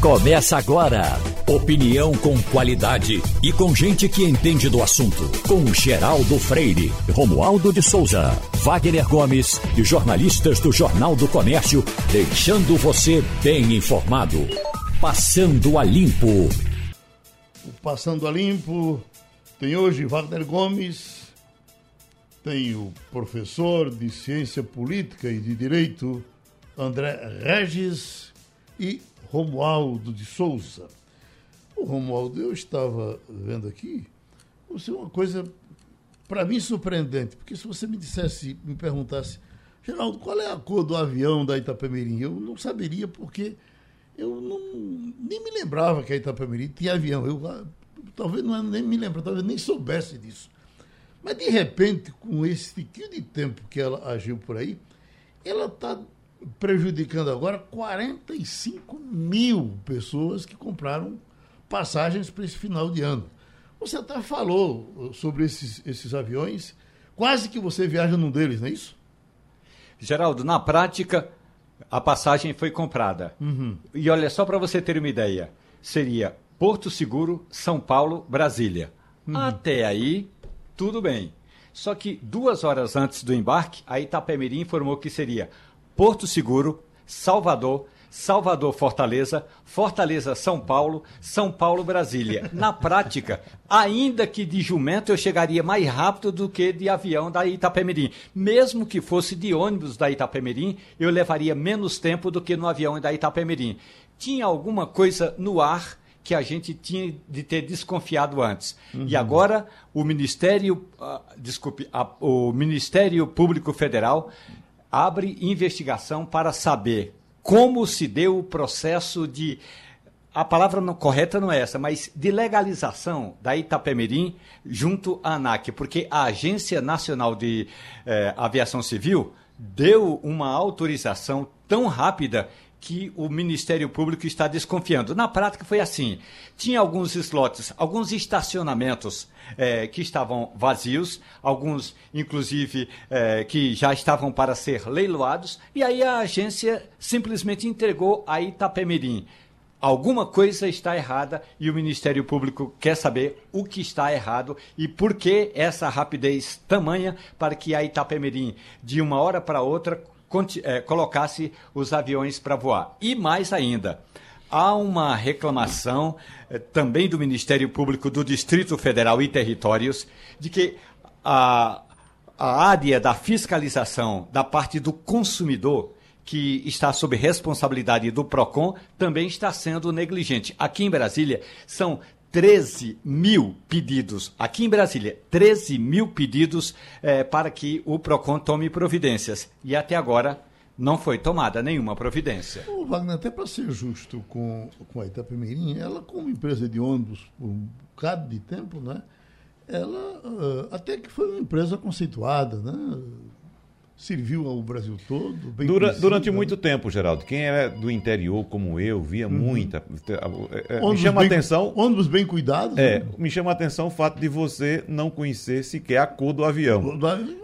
Começa agora. Opinião com qualidade e com gente que entende do assunto. Com Geraldo Freire, Romualdo de Souza, Wagner Gomes e jornalistas do Jornal do Comércio, deixando você bem informado. Passando a Limpo. Passando a Limpo tem hoje Wagner Gomes, tem o professor de Ciência Política e de Direito André Regis e Romualdo de Souza. O Romualdo, eu estava vendo aqui, você é uma coisa para mim surpreendente, porque se você me dissesse, me perguntasse, Geraldo, qual é a cor do avião da Itapemirim? Eu não saberia porque eu não, nem me lembrava que a Itapemirim tinha avião. Eu ah, talvez não nem me lembro, talvez nem soubesse disso. Mas de repente, com esse tiquinho de tempo que ela agiu por aí, ela está prejudicando agora 45 mil pessoas que compraram passagens para esse final de ano. Você até falou sobre esses, esses aviões, quase que você viaja num deles, não é isso? Geraldo, na prática, a passagem foi comprada. Uhum. E olha, só para você ter uma ideia, seria Porto Seguro, São Paulo, Brasília. Uhum. Até aí, tudo bem. Só que duas horas antes do embarque, a Itapemirim informou que seria Porto Seguro, Salvador, Salvador Fortaleza, Fortaleza São Paulo, São Paulo Brasília. Na prática, ainda que de jumento eu chegaria mais rápido do que de avião da Itapemirim. Mesmo que fosse de ônibus da Itapemirim, eu levaria menos tempo do que no avião da Itapemirim. Tinha alguma coisa no ar que a gente tinha de ter desconfiado antes. Uhum. E agora o Ministério, uh, desculpe, a, o Ministério Público Federal abre investigação para saber como se deu o processo de a palavra não, correta não é essa, mas de legalização da Itapemirim junto à ANAC, porque a Agência Nacional de eh, Aviação Civil deu uma autorização tão rápida que o Ministério Público está desconfiando. Na prática foi assim: tinha alguns slots, alguns estacionamentos é, que estavam vazios, alguns, inclusive, é, que já estavam para ser leiloados, e aí a agência simplesmente entregou a Itapemirim. Alguma coisa está errada e o Ministério Público quer saber o que está errado e por que essa rapidez tamanha para que a Itapemirim, de uma hora para outra, é, colocasse os aviões para voar. E mais ainda, há uma reclamação é, também do Ministério Público do Distrito Federal e Territórios de que a, a área da fiscalização da parte do consumidor que está sob responsabilidade do PROCON, também está sendo negligente. Aqui em Brasília, são 13 mil pedidos, aqui em Brasília, 13 mil pedidos é, para que o PROCON tome providências. E até agora não foi tomada nenhuma providência. O Wagner, até para ser justo com, com a Itapemirim, ela, como empresa de ônibus por um bocado de tempo, né, ela uh, até que foi uma empresa conceituada, né? Serviu ao Brasil todo. Dura, durante muito tempo, Geraldo. Quem é do interior, como eu, via uhum. muita. É, é, me chama a atenção. Ônibus bem cuidados? É, né? me chama a atenção o fato de você não conhecer sequer a cor do avião.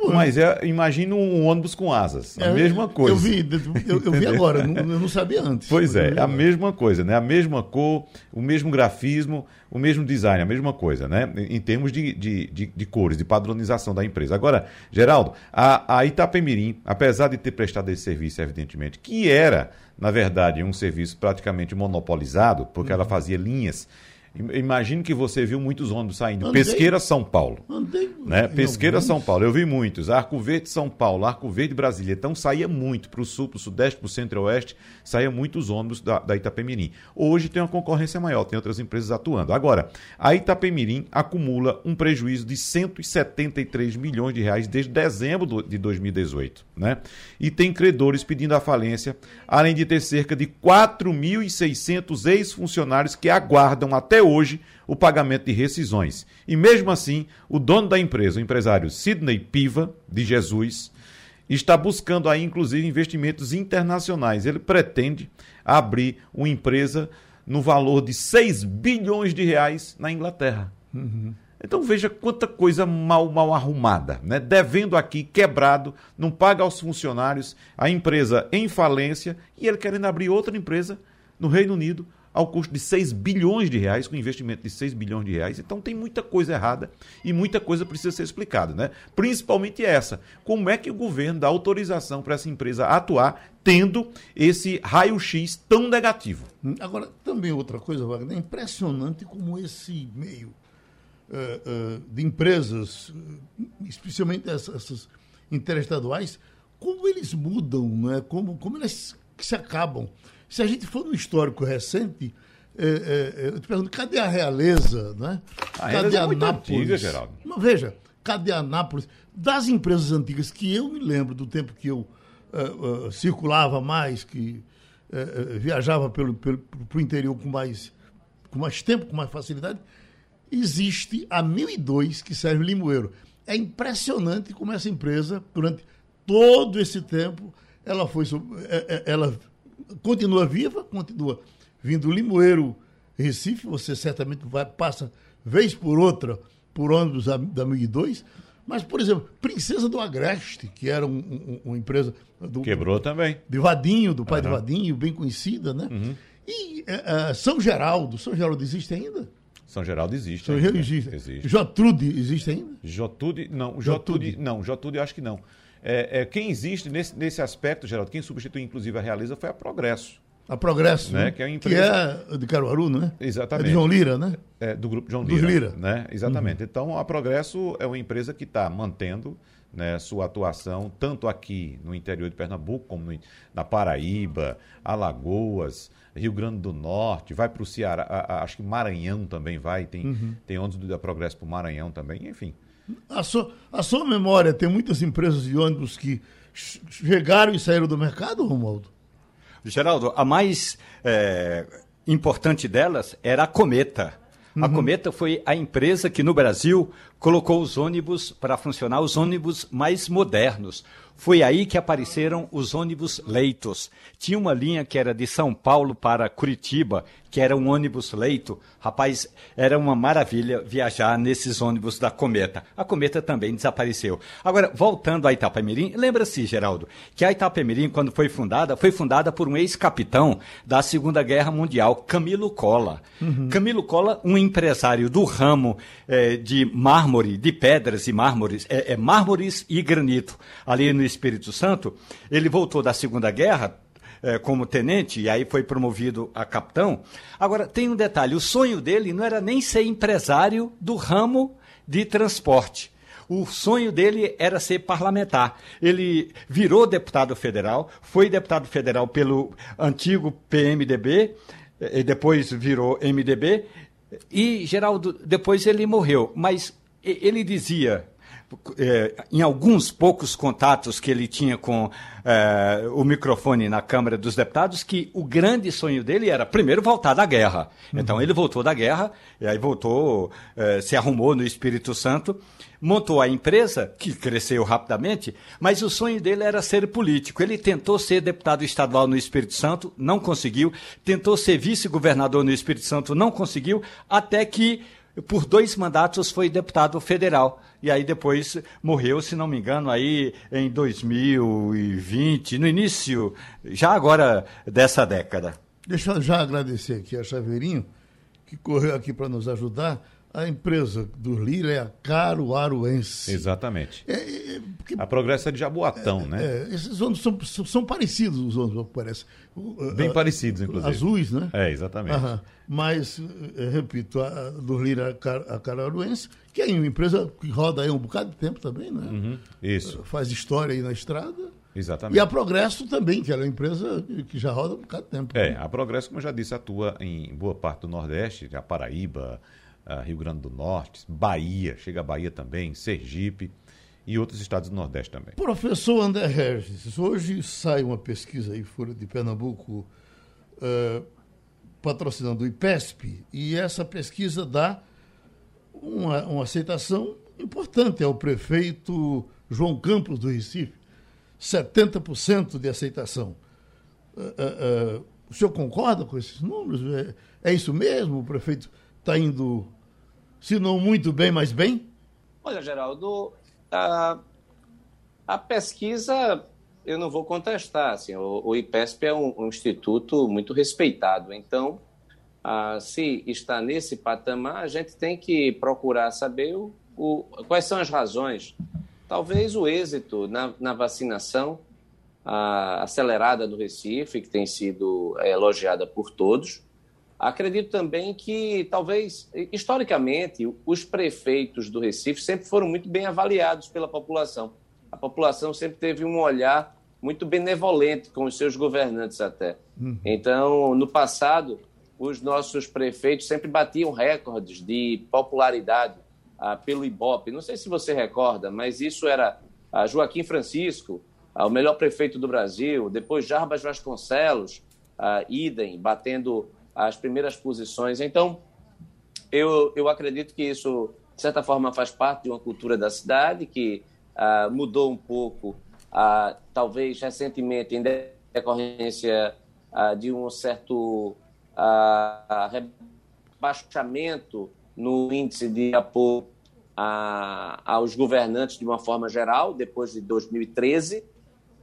Mas é, imagina um ônibus com asas. É, a mesma coisa. Eu vi, eu, eu vi agora, eu não sabia antes. Pois é, a mesma coisa, né? A mesma cor, o mesmo grafismo, o mesmo design, a mesma coisa, né? Em termos de, de, de, de cores, de padronização da empresa. Agora, Geraldo, a, a Itapemirim, apesar de ter prestado esse serviço, evidentemente, que era, na verdade, um serviço praticamente monopolizado, porque uhum. ela fazia linhas Imagino que você viu muitos ônibus saindo. Andei, Pesqueira, São Paulo. Andei. Né? Pesqueira, São Paulo. Eu vi muitos. Arco Verde, São Paulo. Arco Verde, Brasília. Então saía muito para o sul, para o sudeste, para o centro-oeste. Saía muitos ônibus da, da Itapemirim. Hoje tem uma concorrência maior, tem outras empresas atuando. Agora, a Itapemirim acumula um prejuízo de 173 milhões de reais desde dezembro de 2018. Né? E tem credores pedindo a falência, além de ter cerca de 4.600 ex-funcionários que aguardam até hoje o pagamento de rescisões. E mesmo assim, o dono da empresa, o empresário Sidney Piva, de Jesus, está buscando aí, inclusive, investimentos internacionais. Ele pretende abrir uma empresa no valor de 6 bilhões de reais na Inglaterra. Uhum. Então veja quanta coisa mal, mal arrumada, né? Devendo aqui, quebrado, não paga aos funcionários, a empresa em falência e ele querendo abrir outra empresa no Reino Unido ao custo de 6 bilhões de reais, com investimento de 6 bilhões de reais. Então tem muita coisa errada e muita coisa precisa ser explicada, né? Principalmente essa. Como é que o governo dá autorização para essa empresa atuar tendo esse raio-x tão negativo? Agora, também outra coisa, Wagner, é impressionante como esse meio uh, uh, de empresas, especialmente essas, essas interestaduais, como eles mudam, né? como, como eles se acabam. Se a gente for no histórico recente, é, é, eu te pergunto, cadê a realeza? Né? A cadê é a Nápoles? Antiga, Geraldo. Mas veja, cadê a Nápoles? Das empresas antigas que eu me lembro do tempo que eu uh, uh, circulava mais, que uh, viajava pelo, pelo, pro interior com mais, com mais tempo, com mais facilidade, existe a 1002 que serve Limoeiro. É impressionante como essa empresa, durante todo esse tempo, ela foi ela continua viva, continua vindo Limoeiro, Recife, você certamente vai, passa vez por outra por ônibus da, da 1002, mas, por exemplo, Princesa do Agreste, que era um, um, uma empresa... Do, Quebrou também. De Vadinho, do pai uhum. de Vadinho, bem conhecida, né? Uhum. E uh, São Geraldo, São Geraldo existe ainda? São Geraldo existe. São Geraldo existe. existe. Jotrude existe ainda? Jotrude, não. Jotrude, Jotrude não. Jotrude acho que não. É, é, quem existe nesse, nesse aspecto, Geraldo, quem substituiu inclusive a Realiza foi a Progresso. A Progresso, né? Que é, empresa... que é de Caruaru, né? Exatamente. É de João Lira, né? É, do grupo João Lira. Lira. Né? Exatamente. Uhum. Então, a Progresso é uma empresa que está mantendo né, sua atuação tanto aqui no interior de Pernambuco, como no, na Paraíba, Alagoas, Rio Grande do Norte, vai para o Ceará, a, a, acho que Maranhão também vai, tem, uhum. tem ônibus da Progresso para o Maranhão também, enfim. A sua, a sua memória tem muitas empresas de ônibus que chegaram e saíram do mercado, Romualdo? Geraldo, a mais é, importante delas era a Cometa. Uhum. A Cometa foi a empresa que no Brasil colocou os ônibus para funcionar, os ônibus mais modernos. Foi aí que apareceram os ônibus leitos. Tinha uma linha que era de São Paulo para Curitiba, que era um ônibus leito. Rapaz, era uma maravilha viajar nesses ônibus da Cometa. A Cometa também desapareceu. Agora, voltando a Itapemirim, lembra-se, Geraldo, que a Itapemirim, quando foi fundada, foi fundada por um ex-capitão da Segunda Guerra Mundial, Camilo Cola. Uhum. Camilo Cola, um empresário do ramo eh, de mármore, de pedras e mármores, é, é mármores e granito, ali no Espírito Santo, ele voltou da Segunda Guerra é, como tenente e aí foi promovido a capitão. Agora, tem um detalhe: o sonho dele não era nem ser empresário do ramo de transporte. O sonho dele era ser parlamentar. Ele virou deputado federal, foi deputado federal pelo antigo PMDB, e depois virou MDB, e Geraldo, depois ele morreu. Mas ele dizia é, em alguns poucos contatos que ele tinha com é, o microfone na Câmara dos Deputados, que o grande sonho dele era, primeiro, voltar da guerra. Uhum. Então, ele voltou da guerra, e aí voltou, é, se arrumou no Espírito Santo, montou a empresa, que cresceu rapidamente, mas o sonho dele era ser político. Ele tentou ser deputado estadual no Espírito Santo, não conseguiu, tentou ser vice-governador no Espírito Santo, não conseguiu, até que por dois mandatos foi deputado federal. E aí depois morreu, se não me engano, aí em 2020, no início, já agora dessa década. Deixa eu já agradecer aqui a Chaveirinho, que correu aqui para nos ajudar a empresa do Lira é a Caruaruense. Exatamente. É, é, porque, a Progresso é de Jaboatão, é, né? É, esses ônibus são, são, são, parecidos, os ônibus, parece. Bem parecidos, inclusive. Azuis, né? É, exatamente. Aham. Mas, eh, repito, a, do Lira a Caruaruense, que é uma empresa que roda aí um bocado de tempo também, né? Uhum, isso. Faz história aí na estrada. Exatamente. E a Progresso também, que é uma empresa que já roda um bocado de tempo. É, né? a Progresso, como eu já disse, atua em boa parte do Nordeste, a Paraíba, uh, Rio Grande do Norte, Bahia, chega a Bahia também, Sergipe e outros estados do Nordeste também. Professor André Regis, hoje sai uma pesquisa aí fora de Pernambuco, uh, patrocinando o IPESP, e essa pesquisa dá uma, uma aceitação importante ao prefeito João Campos do Recife, 70% de aceitação. Uh, o senhor concorda com esses números? É, é isso mesmo? O prefeito está indo se não muito bem, mas bem? Olha, Geraldo, a, a pesquisa eu não vou contestar. Assim, o, o IPESP é um, um, instituto muito respeitado, então ah, se está nesse patamar, a gente tem que procurar saber o, o, quais são as razões. Talvez o êxito na, na vacinação ah, acelerada do Recife, que tem sido é, elogiada por todos. Acredito também que, talvez, historicamente, os prefeitos do Recife sempre foram muito bem avaliados pela população. A população sempre teve um olhar muito benevolente com os seus governantes, até. Uhum. Então, no passado, os nossos prefeitos sempre batiam recordes de popularidade ah, pelo Ibope. Não sei se você recorda, mas isso era ah, Joaquim Francisco, ah, o melhor prefeito do Brasil, depois Jarbas Vasconcelos, ah, idem, batendo as primeiras posições. Então, eu, eu acredito que isso, de certa forma, faz parte de uma cultura da cidade que ah, mudou um pouco, ah, talvez recentemente, em decorrência ah, de um certo a, rebaixamento no índice de apoio a, aos governantes de uma forma geral, depois de 2013.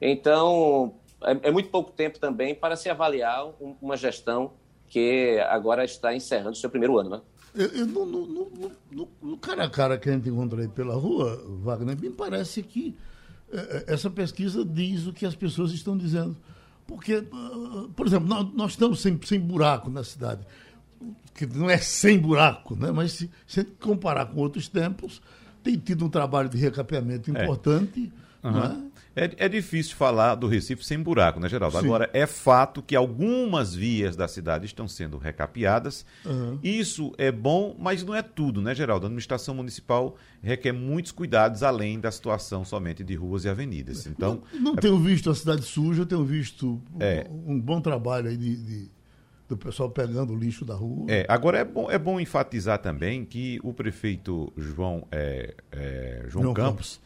Então, é, é muito pouco tempo também para se avaliar um, uma gestão que agora está encerrando seu primeiro ano, né? Eu, eu, no, no, no, no, cara a cara que a gente encontra aí pela rua, Wagner, me parece que essa pesquisa diz o que as pessoas estão dizendo. Porque, ah, por exemplo, nós, nós estamos sem, sem buraco na cidade. Que não é sem buraco, né? mas se, se comparar com outros tempos, tem tido um trabalho de recapeamento é. importante. É. Uhum. É, é difícil falar do Recife sem buraco, né, Geraldo? Sim. Agora, é fato que algumas vias da cidade estão sendo recapeadas. Uhum. Isso é bom, mas não é tudo, né, Geraldo? A administração municipal requer muitos cuidados, além da situação somente de ruas e avenidas. Então, não, não é... tenho visto a cidade suja, tenho visto é. um, um bom trabalho aí de, de do pessoal pegando o lixo da rua. É, agora é bom, é bom enfatizar também que o prefeito João, é, é, João, João Campos, Campos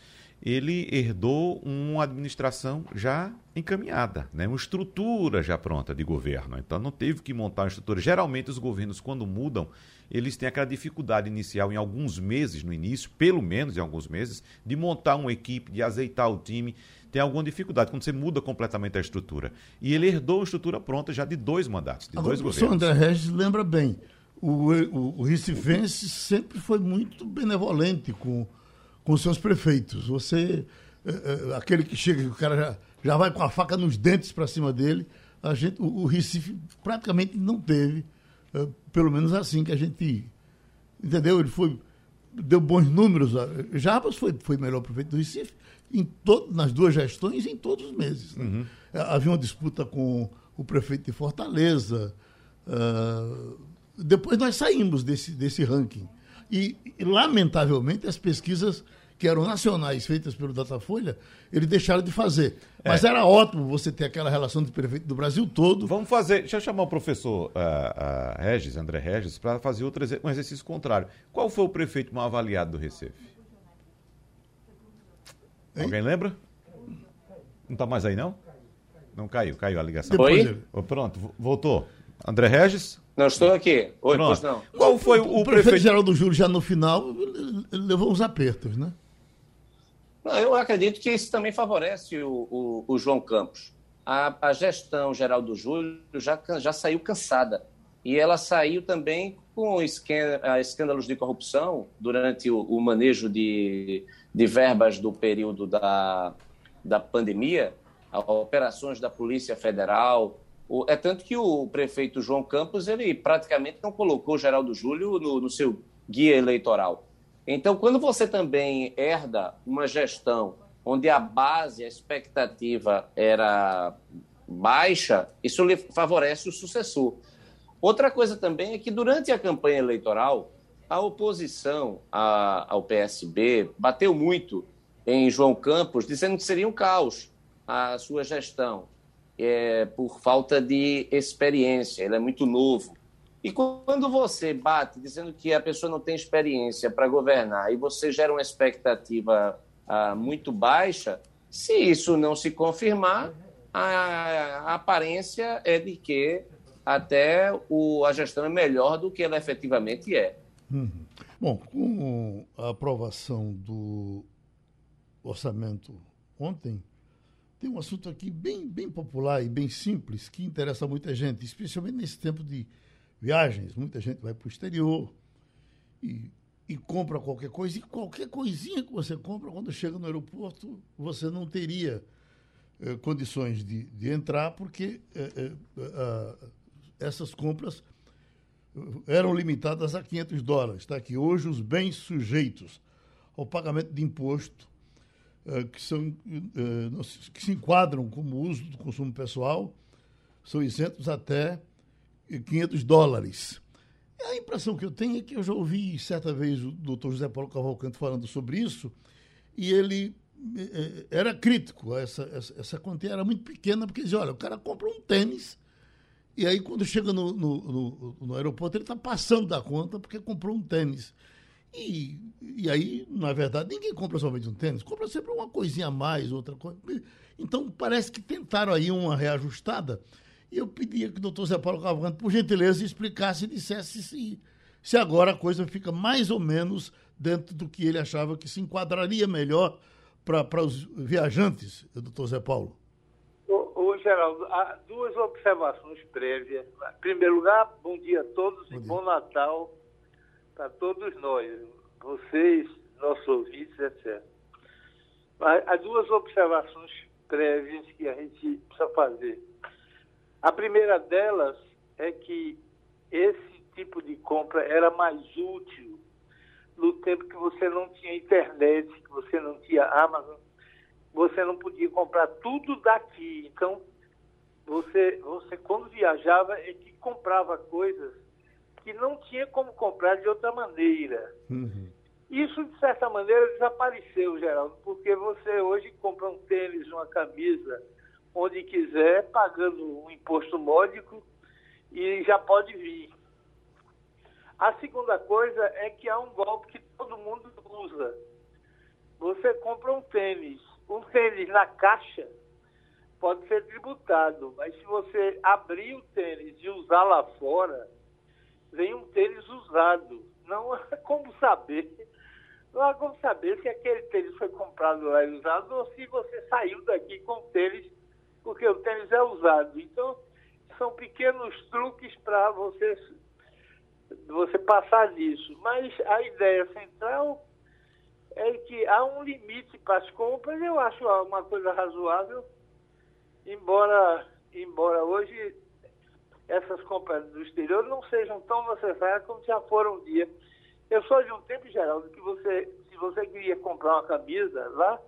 ele herdou uma administração já encaminhada, né? uma estrutura já pronta de governo. Então não teve que montar uma estrutura. Geralmente os governos, quando mudam, eles têm aquela dificuldade inicial em alguns meses, no início, pelo menos em alguns meses, de montar uma equipe, de azeitar o time. Tem alguma dificuldade quando você muda completamente a estrutura. E ele herdou uma estrutura pronta já de dois mandatos, de Agora, dois governos. O André Regis lembra bem, o, o, o Recifense sempre foi muito benevolente com com seus prefeitos. Você, é, é, aquele que chega, o cara já, já vai com a faca nos dentes para cima dele, a gente, o, o, Recife praticamente não teve, é, pelo menos assim que a gente entendeu. Ele foi deu bons números. Jarbas foi foi melhor prefeito do Recife em todo, nas duas gestões em todos os meses. Né? Uhum. Havia uma disputa com o prefeito de Fortaleza. Uh, depois nós saímos desse, desse ranking. E, e, lamentavelmente, as pesquisas que eram nacionais, feitas pelo Datafolha, eles deixaram de fazer. Mas é. era ótimo você ter aquela relação de prefeito do Brasil todo. Vamos fazer. Deixa eu chamar o professor uh, uh, Regis, André Regis, para fazer outro um exercício contrário. Qual foi o prefeito mal avaliado do Recife? Hein? Alguém lembra? Não está mais aí, não? Não caiu, caiu a ligação. Oi? Oh, pronto, voltou. André Regis? Não, estou aqui. Oi, Pronto. pois não. Qual foi o, o, o prefeito, prefeito Geraldo Júlio já no final levou uns apertos, né? Não, eu acredito que isso também favorece o, o, o João Campos. A, a, gestão geral do Júlio já, já saiu cansada. E ela saiu também com escândalos de corrupção durante o, o manejo de, de verbas do período da, da pandemia, operações da Polícia Federal. É tanto que o prefeito João Campos ele praticamente não colocou Geraldo Júlio no, no seu guia eleitoral. Então, quando você também herda uma gestão onde a base, a expectativa era baixa, isso lhe favorece o sucessor. Outra coisa também é que durante a campanha eleitoral, a oposição ao PSB bateu muito em João Campos, dizendo que seria um caos a sua gestão, é, por falta de experiência. Ele é muito novo. E quando você bate dizendo que a pessoa não tem experiência para governar e você gera uma expectativa ah, muito baixa, se isso não se confirmar, a, a aparência é de que até o, a gestão é melhor do que ela efetivamente é. Uhum. Bom, com a aprovação do orçamento ontem, tem um assunto aqui bem, bem popular e bem simples que interessa muita gente, especialmente nesse tempo de viagens, muita gente vai para o exterior e, e compra qualquer coisa, e qualquer coisinha que você compra, quando chega no aeroporto, você não teria eh, condições de, de entrar, porque eh, eh, ah, essas compras eram limitadas a 500 dólares. Tá? Que hoje os bens sujeitos ao pagamento de imposto, que, são, que se enquadram como uso do consumo pessoal, são isentos até 500 dólares. A impressão que eu tenho é que eu já ouvi certa vez o doutor José Paulo Cavalcante falando sobre isso, e ele era crítico, essa, essa, essa quantia era muito pequena, porque dizia, olha, o cara compra um tênis, e aí quando chega no, no, no, no aeroporto ele está passando da conta porque comprou um tênis. E, e aí, na verdade, ninguém compra somente um tênis, compra sempre uma coisinha a mais, outra coisa. Então, parece que tentaram aí uma reajustada. E eu pedia que o doutor Zé Paulo Cavalcante, por gentileza, explicasse e dissesse se, se agora a coisa fica mais ou menos dentro do que ele achava que se enquadraria melhor para os viajantes, doutor Zé Paulo? Ô, ô, Geraldo, há duas observações prévias. Em primeiro lugar, bom dia a todos bom e dia. bom Natal para todos nós, vocês, nossos ouvintes, etc. Mas há duas observações prévias que a gente precisa fazer. A primeira delas é que esse tipo de compra era mais útil no tempo que você não tinha internet, que você não tinha Amazon, você não podia comprar tudo daqui. Então, você, você quando viajava, é que comprava coisas que não tinha como comprar de outra maneira. Uhum. Isso, de certa maneira, desapareceu, Geraldo, porque você hoje compra um tênis, uma camisa, onde quiser, pagando um imposto módico e já pode vir. A segunda coisa é que há um golpe que todo mundo usa. Você compra um tênis. Um tênis na caixa pode ser tributado, mas se você abrir o tênis e usar lá fora, vem um tênis usado. Não há como saber. Não há como saber se aquele tênis foi comprado lá e usado ou se você saiu daqui com o tênis porque o tênis é usado. Então, são pequenos truques para você você passar disso. Mas a ideia central é que há um limite para as compras, eu acho uma coisa razoável, embora, embora hoje essas compras do exterior não sejam tão necessárias como já foram um dia. Eu sou de um tempo, Geraldo, que você, se você queria comprar uma camisa lá,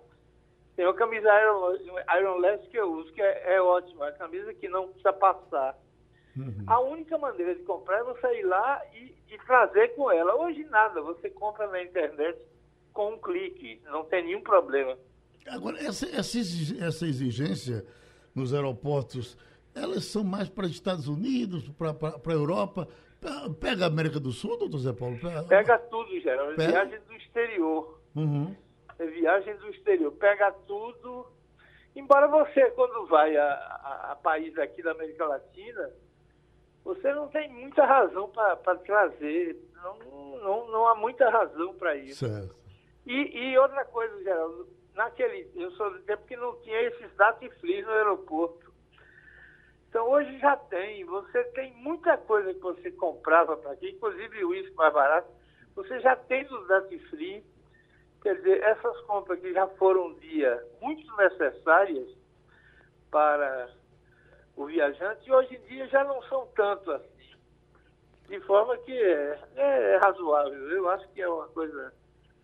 tem uma camisa Iron, Ironless que eu uso, que é, é ótima, é uma camisa que não precisa passar. Uhum. A única maneira de comprar é você ir lá e, e, trazer com ela. Hoje nada, você compra na internet com um clique, não tem nenhum problema. Agora, essa, essa, exigência nos aeroportos, elas são mais para os Estados Unidos, para a Europa. Pega a América do Sul, doutor Zé Paulo? Pega, Pega tudo, geral. É viagem do exterior. Uhum. Viagem do exterior. Pega tudo. Embora você, quando vai a, a, a países aqui da América Latina, você não tem muita razão para trazer. Não, não, não há muita razão para isso. Certo. E, e outra coisa, Geraldo, naquele, eu sou do tempo que não tinha esses datifrios no aeroporto. Então hoje já tem, você tem muita coisa que você comprava para aqui, inclusive o uísque mais barato, você já tem dos datifrios. Quer dizer, essas compras que já foram um dia muito necessárias para o viajante, e hoje em dia já não são tanto assim. De forma que é, é, é razoável. Eu acho que é uma coisa,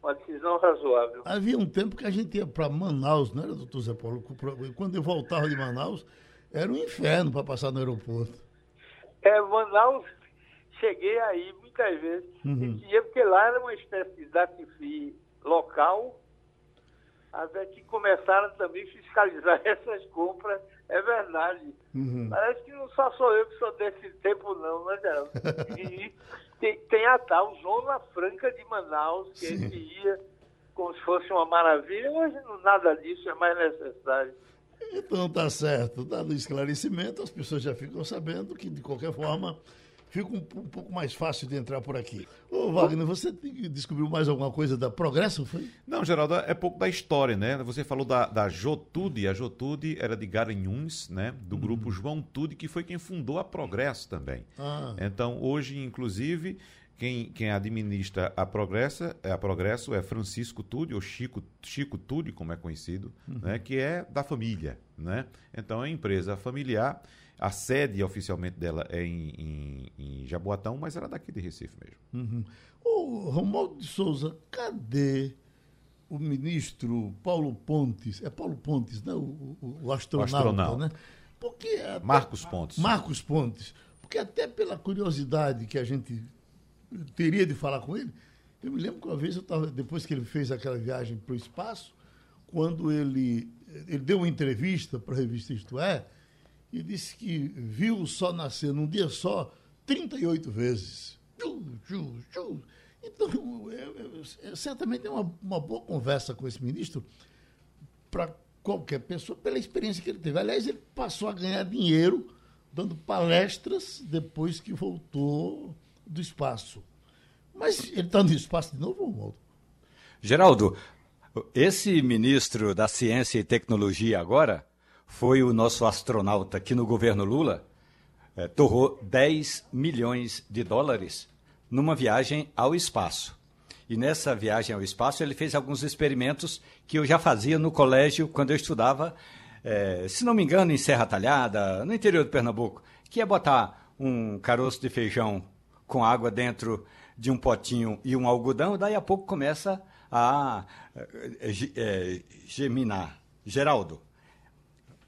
uma decisão razoável. Havia um tempo que a gente ia para Manaus, não era, doutor Zé Paulo? Quando eu voltava de Manaus, era um inferno para passar no aeroporto. É, Manaus, cheguei aí muitas vezes. Uhum. E porque lá era uma espécie de datifi local, até que começaram também a fiscalizar essas compras é verdade. Uhum. Parece que não só sou eu que sou desse tempo, não, né, Geraldo? E tem, tem a tal Zona Franca de Manaus, que Sim. gente ia como se fosse uma maravilha. Hoje nada disso é mais necessário. Então tá certo. Dado o esclarecimento, as pessoas já ficam sabendo que, de qualquer forma, fica um, um, pouco mais fácil de entrar por aqui. Ô, Wagner, você descobriu mais alguma coisa da Progresso, foi? Não, Geraldo, é pouco da história, né? Você falou da, da Jotude, a Jotude era de Garanhuns, né? Do grupo uhum. João Tude, que foi quem fundou a Progresso também. Ah. Então, hoje, inclusive, quem, quem administra a, Progressa, é a Progresso é Francisco Tude, ou Chico, Chico Tude, como é conhecido, uhum. né, que é da família. Né? Então é empresa familiar. A sede oficialmente dela é em, em, em Jaboatão, mas ela é daqui de Recife mesmo. Uhum. Ô, Romualdo de Souza, cadê o ministro Paulo Pontes? É Paulo Pontes, né? O, o, o astronauta, o astronauta. né? Porque até, Marcos Pontes. Marcos Pontes. Porque até pela curiosidade que a gente teria de falar com ele. Eu me lembro que uma vez eu estava, depois que ele fez aquela viagem para o espaço, quando ele, ele deu uma entrevista para a revista Isto É, e disse que viu o sol nascer num dia só 38 vezes. Então, eu, eu, eu, certamente é uma, uma boa conversa com esse ministro para qualquer pessoa, pela experiência que ele teve. Aliás, ele passou a ganhar dinheiro dando palestras depois que voltou do espaço. Mas ele está no espaço de novo, Romualdo? Geraldo, esse ministro da Ciência e Tecnologia agora foi o nosso astronauta que no governo Lula é, torrou 10 milhões de dólares numa viagem ao espaço. E nessa viagem ao espaço ele fez alguns experimentos que eu já fazia no colégio quando eu estudava, é, se não me engano, em Serra Talhada, no interior de Pernambuco, que é botar um caroço de feijão com água dentro de um potinho e um algodão, daí a pouco começa a é, geminar. Geraldo,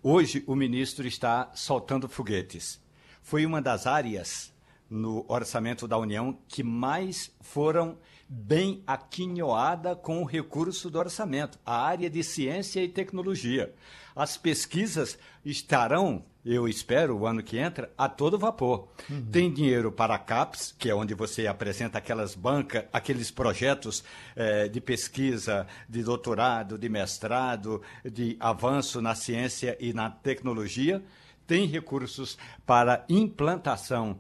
hoje o ministro está soltando foguetes. Foi uma das áreas no orçamento da União que mais foram bem aquinhoada com o recurso do orçamento, a área de ciência e tecnologia. As pesquisas estarão eu espero, o ano que entra, a todo vapor. Uhum. Tem dinheiro para a CAPES, que é onde você apresenta aquelas bancas, aqueles projetos eh, de pesquisa, de doutorado, de mestrado, de avanço na ciência e na tecnologia. Tem recursos para implantação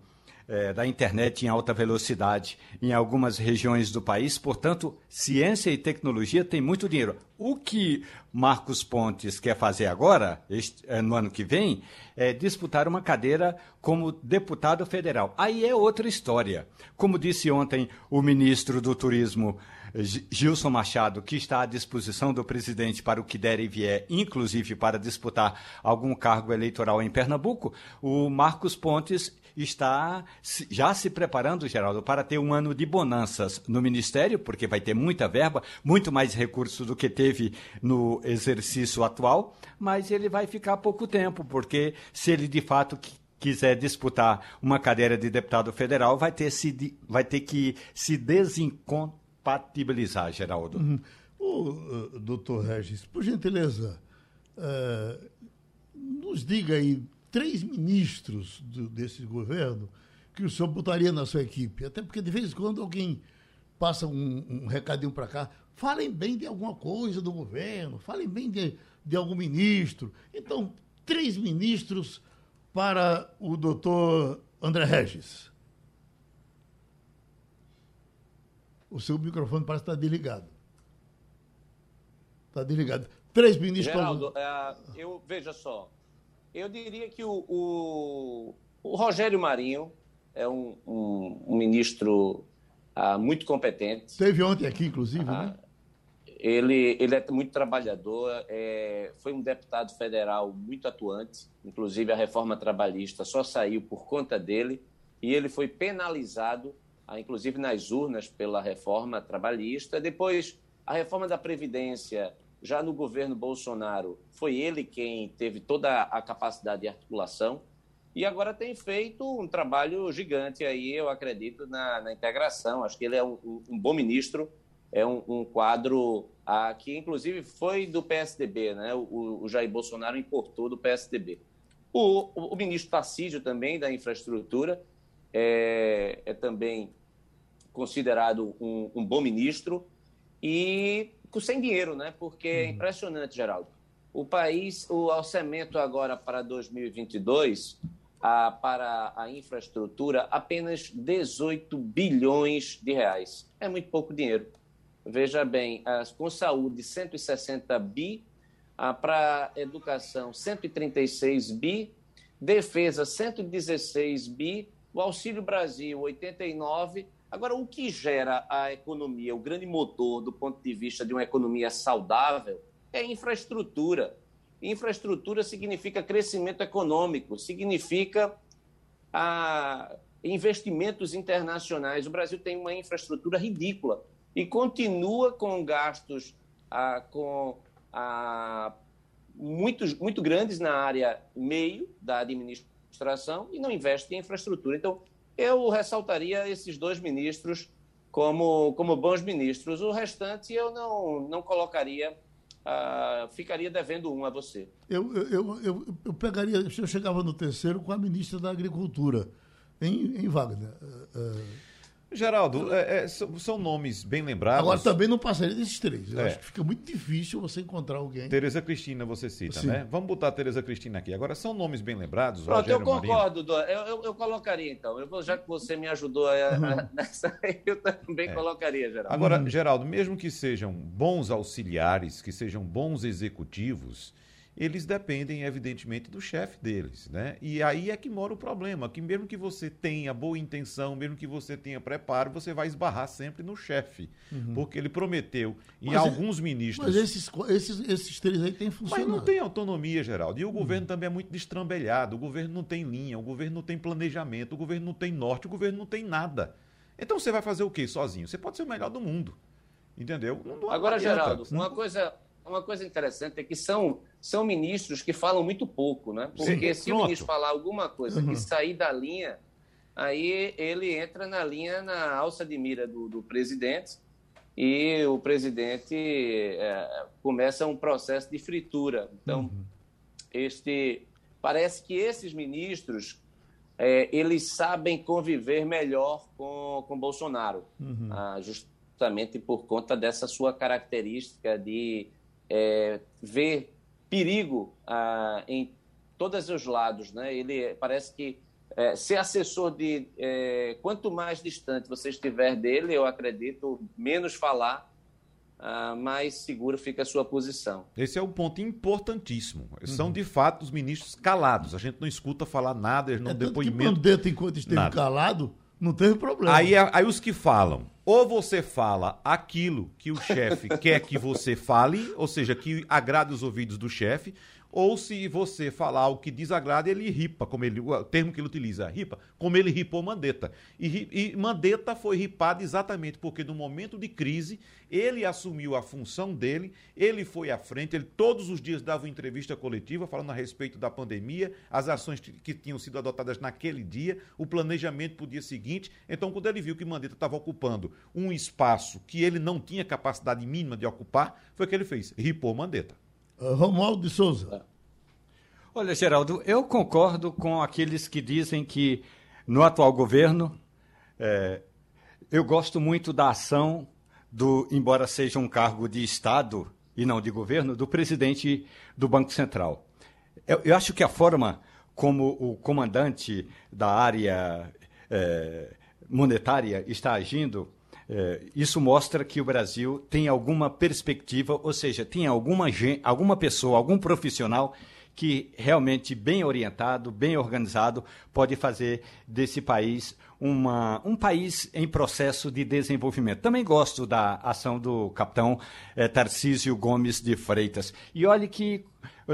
é, da internet em alta velocidade em algumas regiões do país. Portanto, ciência e tecnologia têm muito dinheiro. O que Marcos Pontes quer fazer agora, este, é, no ano que vem, é disputar uma cadeira como deputado federal. Aí é outra história. Como disse ontem o ministro do Turismo. Gilson Machado, que está à disposição do presidente para o que der e vier, inclusive para disputar algum cargo eleitoral em Pernambuco, o Marcos Pontes está já se preparando, Geraldo, para ter um ano de bonanças no Ministério, porque vai ter muita verba, muito mais recursos do que teve no exercício atual, mas ele vai ficar pouco tempo, porque se ele de fato quiser disputar uma cadeira de deputado federal, vai ter, se, vai ter que se desincompatibilizar, Geraldo. Uhum. O uh, doutor Regis, por gentileza, uh, nos diga aí três ministros do, desse governo que o senhor botaria na sua equipe. Até porque de vez em quando alguém passa um, um recadinho para cá. Falem bem de alguma coisa do governo, falem bem de, de algum ministro. Então, três ministros para o doutor André Regis. O seu microfone parece estar desligado. Está desligado. Três ministros. Geraldo, para... uh, eu veja só. Eu diria que o, o, o Rogério Marinho é um, um, um ministro ah, muito competente. Teve ontem aqui, inclusive, ah, né? Ele, ele é muito trabalhador, é, foi um deputado federal muito atuante, inclusive a reforma trabalhista só saiu por conta dele, e ele foi penalizado, ah, inclusive nas urnas, pela reforma trabalhista. Depois, a reforma da Previdência já no governo Bolsonaro, foi ele quem teve toda a capacidade de articulação e agora tem feito um trabalho gigante aí, eu acredito, na, na integração. Acho que ele é um, um bom ministro, é um, um quadro ah, que, inclusive, foi do PSDB, né? O, o Jair Bolsonaro importou do PSDB. O, o, o ministro Tarcísio também, da infraestrutura, é, é também considerado um, um bom ministro e sem dinheiro, né? Porque é uhum. impressionante, Geraldo. O país, o orçamento agora para 2022 a, para a infraestrutura apenas 18 bilhões de reais. É muito pouco dinheiro. Veja bem, as, com saúde, 160 bi, para educação, 136 bi, defesa, 116 bi, o Auxílio Brasil, 89 Agora, o que gera a economia, o grande motor do ponto de vista de uma economia saudável, é infraestrutura. Infraestrutura significa crescimento econômico, significa ah, investimentos internacionais. O Brasil tem uma infraestrutura ridícula e continua com gastos ah, com, ah, muito, muito grandes na área meio da administração e não investe em infraestrutura. Então, eu ressaltaria esses dois ministros como, como bons ministros. O restante eu não, não colocaria, uh, ficaria devendo um a você. Eu, eu, eu, eu pegaria, eu chegava no terceiro com a ministra da Agricultura, em, em Wagner. Uh, uh Geraldo, é, é, são, são, nomes bem lembrados. Agora também não passaria desses três. Eu é. acho que fica muito difícil você encontrar alguém. Tereza Cristina, você cita, Sim. né? Vamos botar a Tereza Cristina aqui. Agora, são nomes bem lembrados. Pronto, Rogério eu concordo, eu, eu, eu, colocaria então. Eu, já que você me ajudou a, a, uhum. nessa, eu também é. colocaria, Geraldo. Agora, uhum. Geraldo, mesmo que sejam bons auxiliares, que sejam bons executivos eles dependem, evidentemente, do chefe deles, né? E aí é que mora o problema, que mesmo que você tenha boa intenção, mesmo que você tenha preparo, você vai esbarrar sempre no chefe, uhum. porque ele prometeu em mas é- alguns é, ministros... Mas esses, esses, esses três aí têm funcionado. Mas não tem autonomia, Geraldo, e o uhum. governo também é muito destrambelhado, o governo não tem linha, o governo não tem planejamento, o governo não tem norte, o governo não tem nada. Então você vai fazer o quê sozinho? Você pode ser o melhor do mundo, entendeu? Não, não Agora, adianta. Geraldo, uma coisa uma coisa interessante é que são, são ministros que falam muito pouco, né? Porque Sim, se pronto. o ministro falar alguma coisa uhum. que sair da linha, aí ele entra na linha, na alça de mira do, do presidente, e o presidente é, começa um processo de fritura. Então, uhum. este parece que esses ministros é, eles sabem conviver melhor com, com Bolsonaro, uhum. ah, justamente por conta dessa sua característica de é, vê perigo ah, em todos os lados. Né? Ele parece que é, ser assessor de. É, quanto mais distante você estiver dele, eu acredito, menos falar, ah, mais seguro fica a sua posição. Esse é um ponto importantíssimo. Uhum. São, de fato, os ministros calados. A gente não escuta falar nada, eles não é, depoimento. Que enquanto esteve nada. calado, não teve problema. Aí, aí os que falam, ou você fala aquilo que o chefe quer que você fale, ou seja, que agrade os ouvidos do chefe, ou se você falar o que desagrada, ele ripa, como ele, o termo que ele utiliza, ripa, como ele ripou Mandetta. E, e Mandetta foi ripado exatamente porque no momento de crise, ele assumiu a função dele, ele foi à frente, ele todos os dias dava uma entrevista coletiva falando a respeito da pandemia, as ações que tinham sido adotadas naquele dia, o planejamento para o dia seguinte. Então, quando ele viu que Mandetta estava ocupando um espaço que ele não tinha capacidade mínima de ocupar, foi o que ele fez, ripou Mandetta. Uh, Romualdo de Souza. Olha, Geraldo, eu concordo com aqueles que dizem que no atual governo, é, eu gosto muito da ação do, embora seja um cargo de Estado e não de governo, do presidente do Banco Central. Eu, eu acho que a forma como o comandante da área é, monetária está agindo é, isso mostra que o Brasil tem alguma perspectiva, ou seja, tem alguma, alguma pessoa, algum profissional que realmente bem orientado, bem organizado, pode fazer desse país uma, um país em processo de desenvolvimento. Também gosto da ação do capitão é, Tarcísio Gomes de Freitas. E olhe que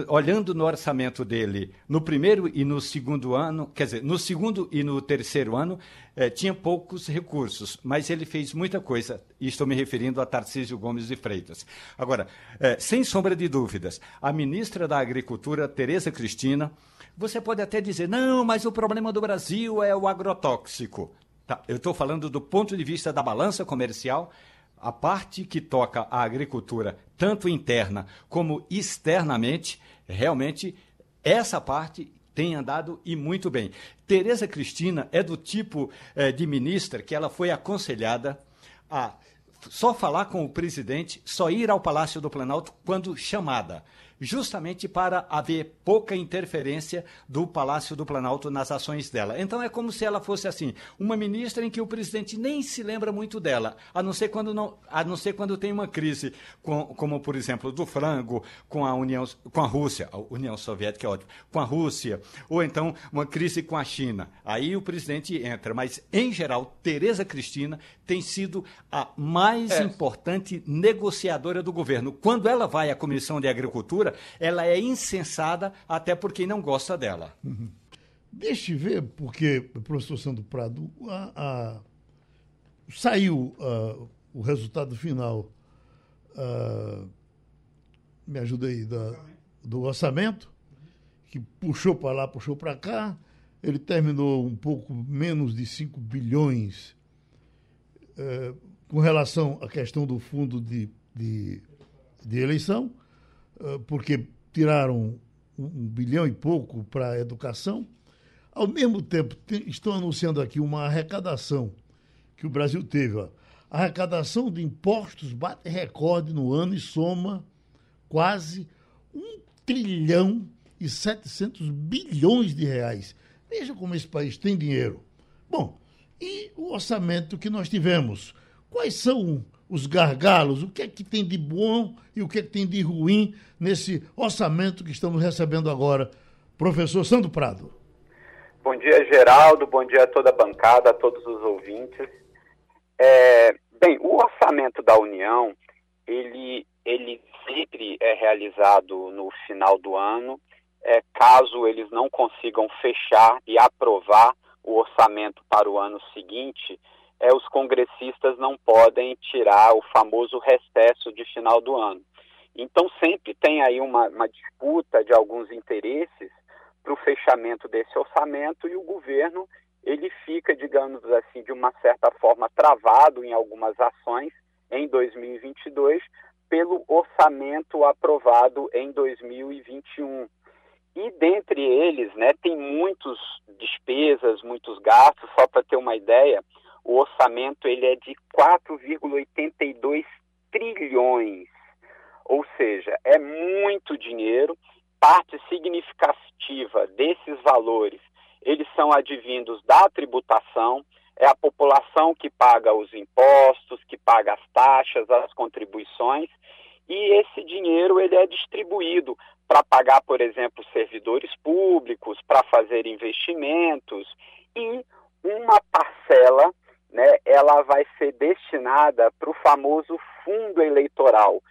olhando no orçamento dele, no primeiro e no segundo ano, quer dizer, no segundo e no terceiro ano, eh, tinha poucos recursos, mas ele fez muita coisa, e estou me referindo a Tarcísio Gomes de Freitas. Agora, eh, sem sombra de dúvidas, a ministra da Agricultura, Tereza Cristina, você pode até dizer, não, mas o problema do Brasil é o agrotóxico. Tá, eu estou falando do ponto de vista da balança comercial, a parte que toca a agricultura, tanto interna como externamente, realmente essa parte tem andado e muito bem. Tereza Cristina é do tipo eh, de ministra que ela foi aconselhada a só falar com o presidente, só ir ao Palácio do Planalto quando chamada. Justamente para haver pouca interferência do Palácio do Planalto nas ações dela. Então é como se ela fosse assim, uma ministra em que o presidente nem se lembra muito dela, a não ser quando não, a não ser quando tem uma crise, com, como por exemplo do frango com a União, com a Rússia, a União Soviética é ótimo, com a Rússia, ou então uma crise com a China. Aí o presidente entra, mas em geral Tereza Cristina tem sido a mais é. importante negociadora do governo. Quando ela vai à Comissão de Agricultura, ela é insensada até por quem não gosta dela. Uhum. Deixa eu ver, porque, professor Sandro Prado, a, a, saiu uh, o resultado final, me ajuda aí, da, do orçamento, que puxou para lá, puxou para cá, ele terminou um pouco menos de 5 bilhões uh, com relação à questão do fundo de, de, de eleição, porque tiraram um, bilhão e pouco para a educação. Ao mesmo tempo, tem, estão anunciando aqui uma arrecadação que o Brasil teve. Ó. A arrecadação de impostos bate recorde no ano e soma quase um trilhão e 700 bilhões de reais. Veja como esse país tem dinheiro. Bom, e o orçamento que nós tivemos? Quais são os gargalos, o que é que tem de bom e o que é que tem de ruim nesse orçamento que estamos recebendo agora. Professor Sandro Prado. Bom dia, Geraldo. Bom dia a toda a bancada, a todos os ouvintes. É, bem, o orçamento da União, ele, ele sempre é realizado no final do ano, é, caso eles não consigam fechar e aprovar o orçamento para o ano seguinte, é, os congressistas não podem tirar o famoso recesso de final do ano. Então sempre tem aí uma, uma disputa de alguns interesses para o fechamento desse orçamento e o governo ele fica, digamos assim, de uma certa forma travado em algumas ações em 2022 pelo orçamento aprovado em 2021. E dentre eles, né, tem muitas despesas, muitos gastos, só para ter uma ideia, o orçamento ele é de 4,82 trilhões. Ou seja, é muito dinheiro, parte significativa desses valores, eles são advindos da tributação, é a população que paga os impostos, que paga as taxas, as contribuições, e esse dinheiro ele é distribuído para pagar, por exemplo, servidores públicos, para fazer investimentos e uma parcela né, ela vai ser destinada para o famoso fundo eleitoral,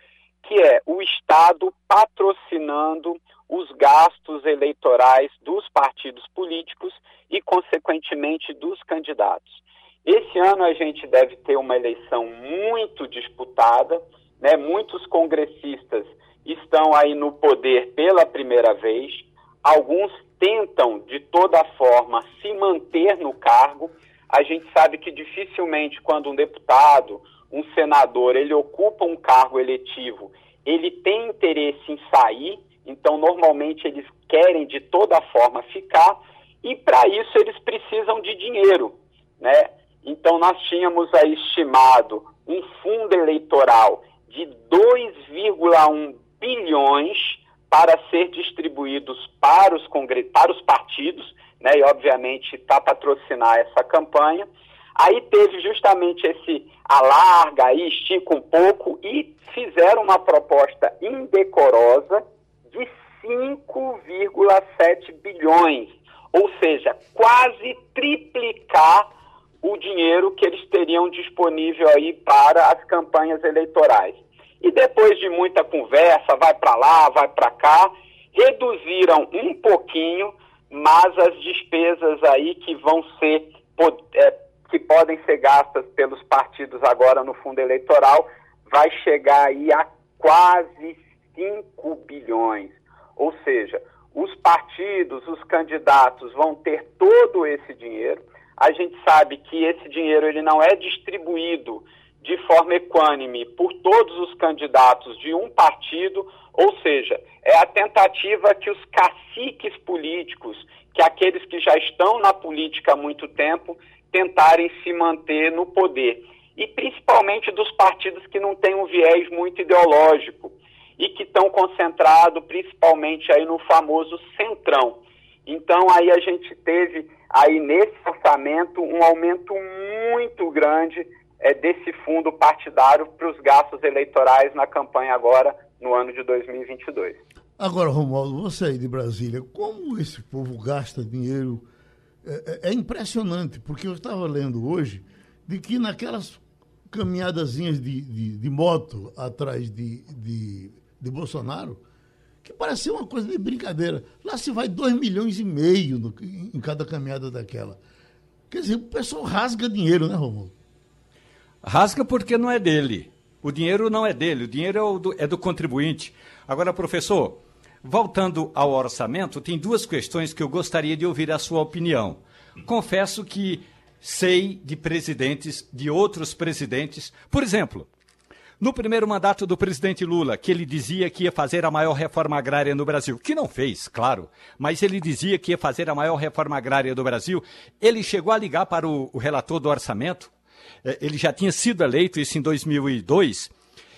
que é o Estado patrocinando os gastos eleitorais dos partidos políticos e, consequentemente, dos candidatos. Esse ano a gente deve ter uma eleição muito disputada, né? muitos congressistas estão aí no poder pela primeira vez, alguns tentam, de toda forma, se manter no cargo a gente sabe que dificilmente quando um deputado, um senador, ele ocupa um cargo eletivo, ele tem interesse em sair, então normalmente eles querem de toda forma ficar, e para isso eles precisam de dinheiro, né? Então nós tínhamos aí estimado um fundo eleitoral de 2,1 bilhões para ser distribuídos para os, para os partidos, né, e obviamente está patrocinar essa campanha. Aí teve justamente esse alarga, aí estica um pouco e fizeram uma proposta indecorosa de 5,7 bilhões, ou seja, quase triplicar o dinheiro que eles teriam disponível aí para as campanhas eleitorais. E depois de muita conversa, vai para lá, vai para cá, reduziram um pouquinho mas as despesas aí que vão ser é, que podem ser gastas pelos partidos agora no fundo eleitoral vai chegar aí a quase 5 bilhões. Ou seja, os partidos, os candidatos vão ter todo esse dinheiro. A gente sabe que esse dinheiro ele não é distribuído de forma equânime por todos os candidatos de um partido, ou seja, é a tentativa que os caciques políticos, que aqueles que já estão na política há muito tempo, tentarem se manter no poder. E principalmente dos partidos que não têm um viés muito ideológico. e que estão concentrados principalmente aí no famoso centrão. Então aí a gente teve aí nesse orçamento um aumento muito grande é, desse fundo partidário para os gastos eleitorais na campanha agora no ano de 2022. Agora, Romualdo, você aí de Brasília, como esse povo gasta dinheiro? É, é, é impressionante, porque eu estava lendo hoje de que naquelas caminhadazinhas de, de, de moto atrás de, de, de Bolsonaro, que parecia uma coisa de brincadeira. Lá se vai 2 milhões e meio no, em cada caminhada daquela. Quer dizer, o pessoal rasga dinheiro, né, Romulo? Rasga porque não é dele. O dinheiro não é dele, o dinheiro é, do, é do contribuinte. Agora, professor, voltando ao orçamento, tem duas questões que eu gostaria de ouvir a sua opinião. Confesso que sei de presidentes, de outros presidentes. Por exemplo, no primeiro mandato do presidente Lula, que ele dizia que ia fazer a maior reforma agrária no Brasil, que não fez, claro, mas ele dizia que ia fazer a maior reforma agrária do Brasil, ele chegou a ligar para o, o relator do orçamento, ele já tinha sido eleito, isso em 2002,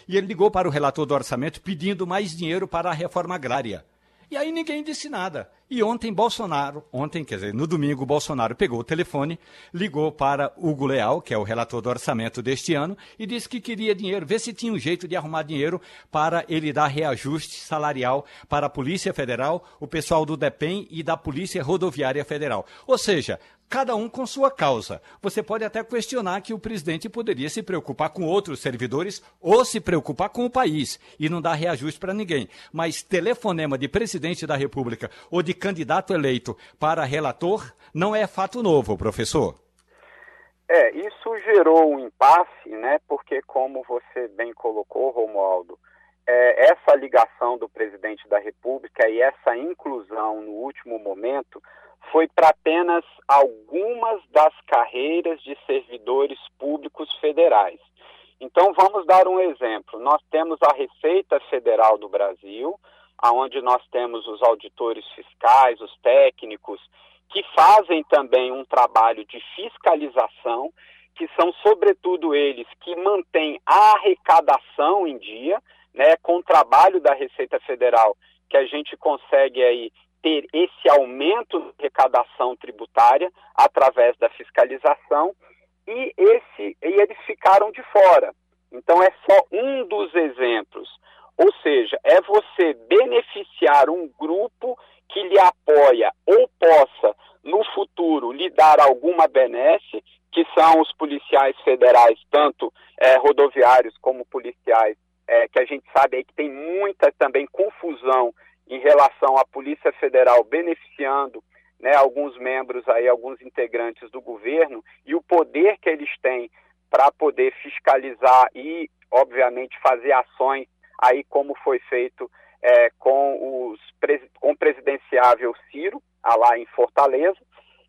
e ele ligou para o relator do orçamento pedindo mais dinheiro para a reforma agrária. E aí ninguém disse nada. E ontem Bolsonaro, ontem, quer dizer, no domingo, Bolsonaro pegou o telefone, ligou para Hugo Leal, que é o relator do orçamento deste ano, e disse que queria dinheiro, ver se tinha um jeito de arrumar dinheiro para ele dar reajuste salarial para a Polícia Federal, o pessoal do DEPEN e da Polícia Rodoviária Federal. Ou seja, cada um com sua causa. Você pode até questionar que o presidente poderia se preocupar com outros servidores ou se preocupar com o país e não dar reajuste para ninguém. Mas telefonema de presidente da República ou de candidato eleito para relator não é fato novo, professor. É, isso gerou um impasse, né? Porque, como você bem colocou, Romualdo, é, essa ligação do presidente da República e essa inclusão no último momento foi para apenas algumas das carreiras de servidores públicos federais. Então, vamos dar um exemplo. Nós temos a Receita Federal do Brasil, onde nós temos os auditores fiscais, os técnicos, que fazem também um trabalho de fiscalização, que são, sobretudo, eles que mantêm a arrecadação em dia, né, com o trabalho da Receita Federal, que a gente consegue aí ter esse aumento de arrecadação tributária através da fiscalização e, esse, e eles ficaram de fora. Então, é só um dos exemplos. Ou seja, é você beneficiar um grupo que lhe apoia ou possa, no futuro, lhe dar alguma benesse, que são os policiais federais, tanto é, rodoviários como policiais, é, que a gente sabe aí que tem muita também confusão em relação à Polícia Federal beneficiando né, alguns membros aí, alguns integrantes do governo e o poder que eles têm para poder fiscalizar e, obviamente, fazer ações aí como foi feito é, com, os, com o presidenciável Ciro, lá em Fortaleza.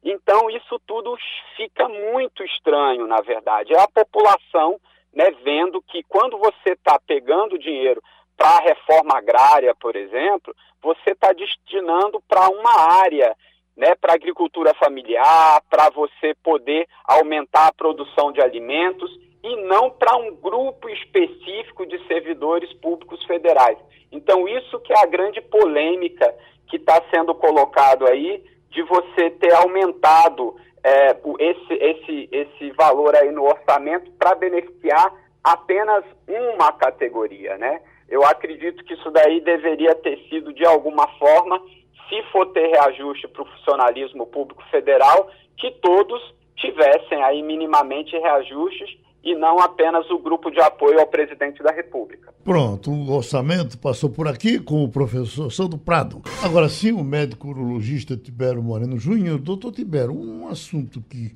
Então, isso tudo fica muito estranho, na verdade. É a população né, vendo que quando você está pegando dinheiro para a reforma agrária, por exemplo, você está destinando para uma área, né, para agricultura familiar, para você poder aumentar a produção de alimentos e não para um grupo específico de servidores públicos federais. Então, isso que é a grande polêmica que está sendo colocado aí, de você ter aumentado é, esse, esse, esse valor aí no orçamento para beneficiar apenas uma categoria, né? Eu acredito que isso daí deveria ter sido, de alguma forma, se for ter reajuste para o funcionalismo público federal, que todos tivessem aí minimamente reajustes e não apenas o grupo de apoio ao presidente da República. Pronto, o orçamento passou por aqui com o professor Sandro Prado. Agora sim, o médico urologista Tibério Moreno Júnior. Doutor Tibério, um assunto que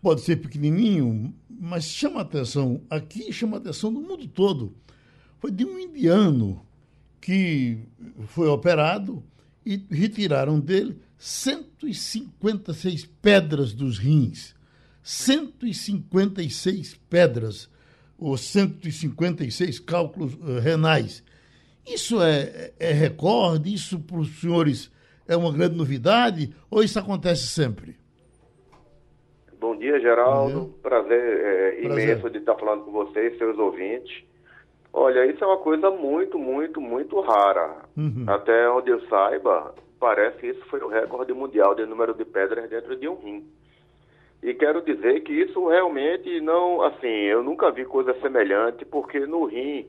pode ser pequenininho, mas chama atenção aqui, chama atenção no mundo todo foi de um indiano que foi operado e retiraram dele 156 pedras dos rins. 156 pedras, ou 156 cálculos uh, renais. Isso é, é recorde? Isso para os senhores é uma grande novidade? Ou isso acontece sempre? Bom dia, Geraldo. Prazer, é, Prazer. imenso de estar falando com vocês, seus ouvintes. Olha, isso é uma coisa muito, muito, muito rara. Uhum. Até onde eu saiba, parece que isso foi o recorde mundial de número de pedras dentro de um rim. E quero dizer que isso realmente não, assim, eu nunca vi coisa semelhante, porque no rim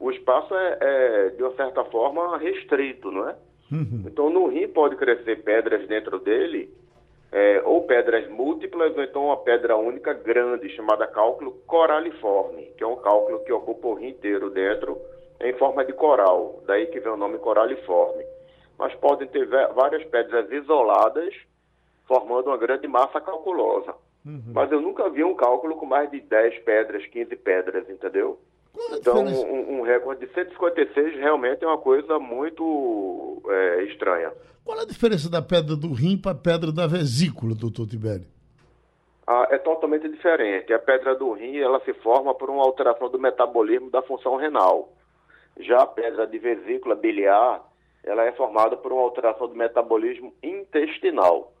o espaço é, é de uma certa forma restrito, não é? Uhum. Então no rim pode crescer pedras dentro dele, é, ou pedras múltiplas, ou então uma pedra única grande, chamada cálculo coraliforme, que é um cálculo que ocupa o rim inteiro dentro, em forma de coral, daí que vem o nome coraliforme. Mas podem ter várias pedras isoladas, formando uma grande massa calculosa. Uhum. Mas eu nunca vi um cálculo com mais de 10 pedras, 15 pedras, entendeu? Então, um, um, recorde de 156 realmente é uma coisa muito é, estranha. Qual a diferença da pedra do rim para a pedra da vesícula, doutor Tibério? Ah, é totalmente diferente. A pedra do rim ela se forma por uma alteração do metabolismo da função renal. Já a pedra de vesícula biliar, ela é formada por uma alteração do metabolismo intestinal.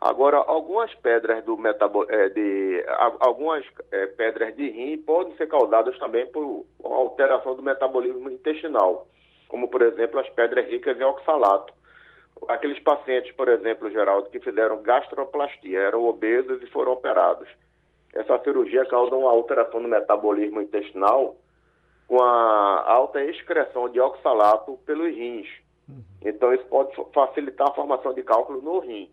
Agora, algumas pedras do metabol... É, de algumas é, pedras de rim podem ser causadas também por alteração do metabolismo intestinal, como por exemplo as pedras ricas em oxalato. Aqueles pacientes, por exemplo, Geraldo, que fizeram gastroplastia, eram obesos e foram operados. Essa cirurgia causa uma alteração no metabolismo intestinal com a alta excreção de oxalato pelos rins. Uhum. Então, isso pode facilitar a formação de cálculo no rim.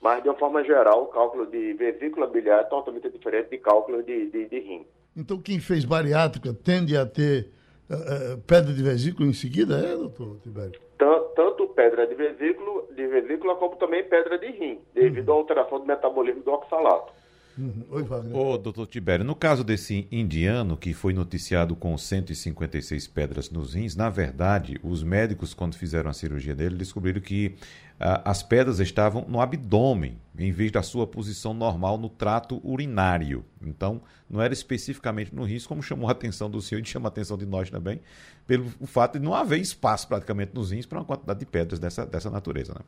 Mas, de uma forma geral, o cálculo de vesícula biliar é totalmente diferente de cálculo de, de, de rim. Então, quem fez bariátrica tende a ter uh, pedra de vesícula em seguida, é, doutor Tibério? Tanto, tanto pedra de vesícula, de vesícula como também pedra de rim, devido uhum. à alteração do metabolismo do oxalato. Uhum. Oi, Wagner. Ô, doutor Tibério, no caso desse indiano que foi noticiado com 156 pedras nos rins, na verdade, os médicos, quando fizeram a cirurgia dele, descobriram que ah, as pedras estavam no abdômen, em vez da sua posição normal no trato urinário. Então, não era especificamente no rins, como chamou a atenção do senhor e chama a atenção de nós também, pelo fato de não haver espaço praticamente nos rins para uma quantidade de pedras dessa, dessa natureza, né?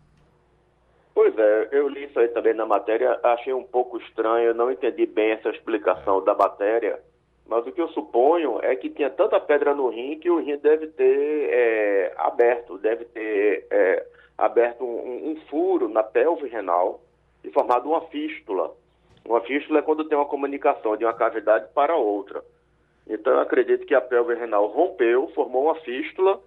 Pois é, eu li isso aí também na matéria, achei um pouco estranho, não entendi bem essa explicação da matéria, mas o que eu suponho é que tinha tanta pedra no rim que o rim deve ter é, aberto, deve ter é, aberto um, um, furo na pelve renal e formado uma fístula. Uma fístula é quando tem uma comunicação de uma cavidade para outra. Então eu acredito que a pelve renal rompeu, formou uma fístula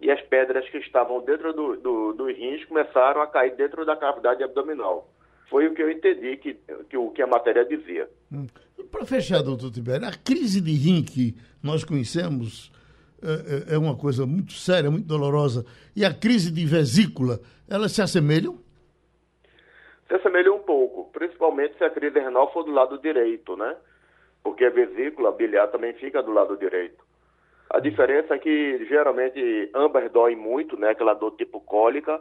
e as pedras que estavam dentro do, do, dos rins começaram a cair dentro da cavidade abdominal. Foi o que eu entendi que, que, que a matéria dizia. Hum. Para fechar, doutor Tibério, a crise de rim que nós conhecemos é, é, é uma coisa muito séria, muito dolorosa. E a crise de vesícula, elas se assemelham? Se assemelham um pouco, principalmente se a crise renal for do lado direito, né? Porque a vesícula biliar também fica do lado direito. A diferença é que geralmente ambas doem muito, né? Aquela dor tipo cólica,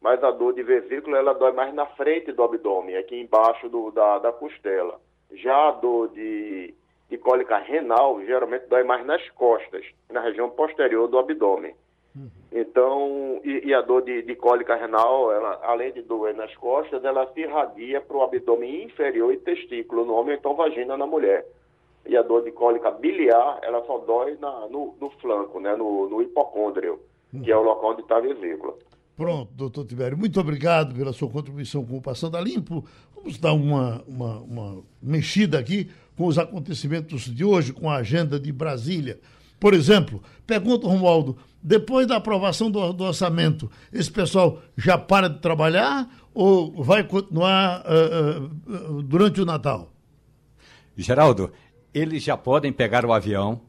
mas a dor de vesícula ela dói mais na frente do abdômen, aqui embaixo do, da, da costela. Já a dor de, de cólica renal geralmente dói mais nas costas, na região posterior do abdômen. Uhum. Então, e, e, a dor de, de cólica renal, ela, além de doer nas costas, ela se irradia para o abdômen inferior e testículo no homem, então vagina na mulher e a dor de cólica biliar, ela só dói na, no, no, flanco, né, no, no hipocôndrio, que é o local onde está a vesícula. Pronto, doutor Tibério, muito obrigado pela sua contribuição com o Passando a Limpo. Vamos dar uma, uma, uma mexida aqui com os acontecimentos de hoje, com a agenda de Brasília. Por exemplo, pergunta Romualdo, depois da aprovação do, do, orçamento, esse pessoal já para de trabalhar ou vai continuar uh, uh, durante o Natal? Geraldo, eles já podem pegar o avião,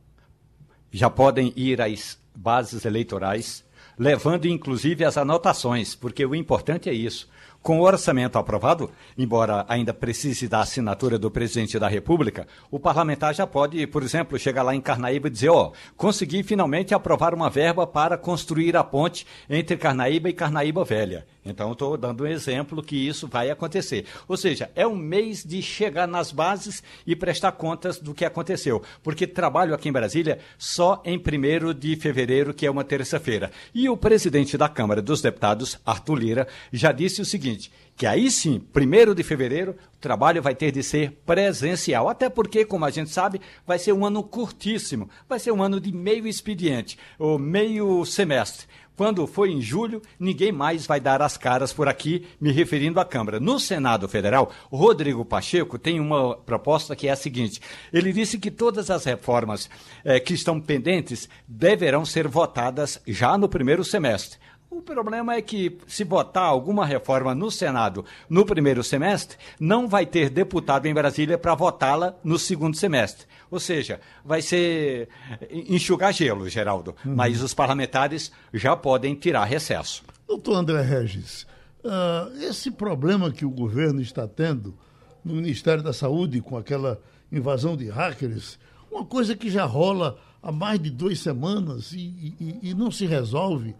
já podem ir às bases eleitorais, levando inclusive as anotações, porque o importante é isso. Com o orçamento aprovado, embora ainda precise da assinatura do presidente da República, o parlamentar já pode, por exemplo, chegar lá em Carnaíba e dizer: ó, oh, consegui finalmente aprovar uma verba para construir a ponte entre Carnaíba e Carnaíba Velha. Então, estou dando um exemplo que isso vai acontecer. Ou seja, é um mês de chegar nas bases e prestar contas do que aconteceu. Porque trabalho aqui em Brasília só em 1 de fevereiro, que é uma terça-feira. E o presidente da Câmara dos Deputados, Arthur Lira, já disse o seguinte seguinte: que aí sim, primeiro de fevereiro, o trabalho vai ter de ser presencial. Até porque, como a gente sabe, vai ser um ano curtíssimo, vai ser um ano de meio expediente, ou meio semestre. Quando for em julho, ninguém mais vai dar as caras por aqui, me referindo à Câmara. No Senado Federal, Rodrigo Pacheco tem uma proposta que é a seguinte: ele disse que todas as reformas eh, que estão pendentes deverão ser votadas já no primeiro semestre. O problema é que, se votar alguma reforma no Senado no primeiro semestre, não vai ter deputado em Brasília para votá-la no segundo semestre. Ou seja, vai ser enxugar gelo, Geraldo. Uhum. Mas os parlamentares já podem tirar recesso. Doutor André Regis, uh, esse problema que o governo está tendo no Ministério da Saúde com aquela invasão de hackers, uma coisa que já rola há mais de duas semanas e, e, e não se resolve.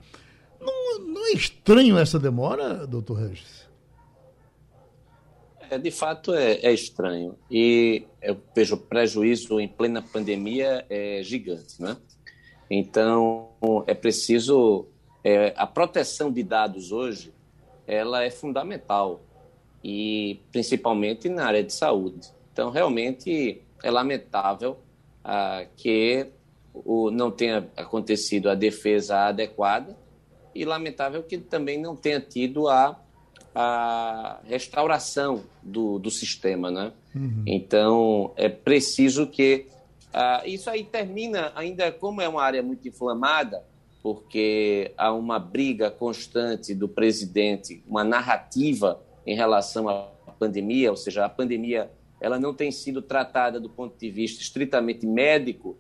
Não, não é estranho essa demora, doutor Regis? É, de fato é, é, estranho. E eu vejo o prejuízo em plena pandemia é gigante, né? Então, é preciso... É, a proteção de dados hoje, ela é fundamental, e principalmente na área de saúde. Então, realmente, é lamentável ah, que o, não tenha acontecido a defesa adequada e lamentável que também não tenha tido a, a restauração do, do sistema, né? Uhum. Então, é preciso que... Uh, isso aí termina, ainda como é uma área muito inflamada, porque há uma briga constante do presidente, uma narrativa em relação à pandemia, ou seja, a pandemia ela não tem sido tratada do ponto de vista estritamente médico,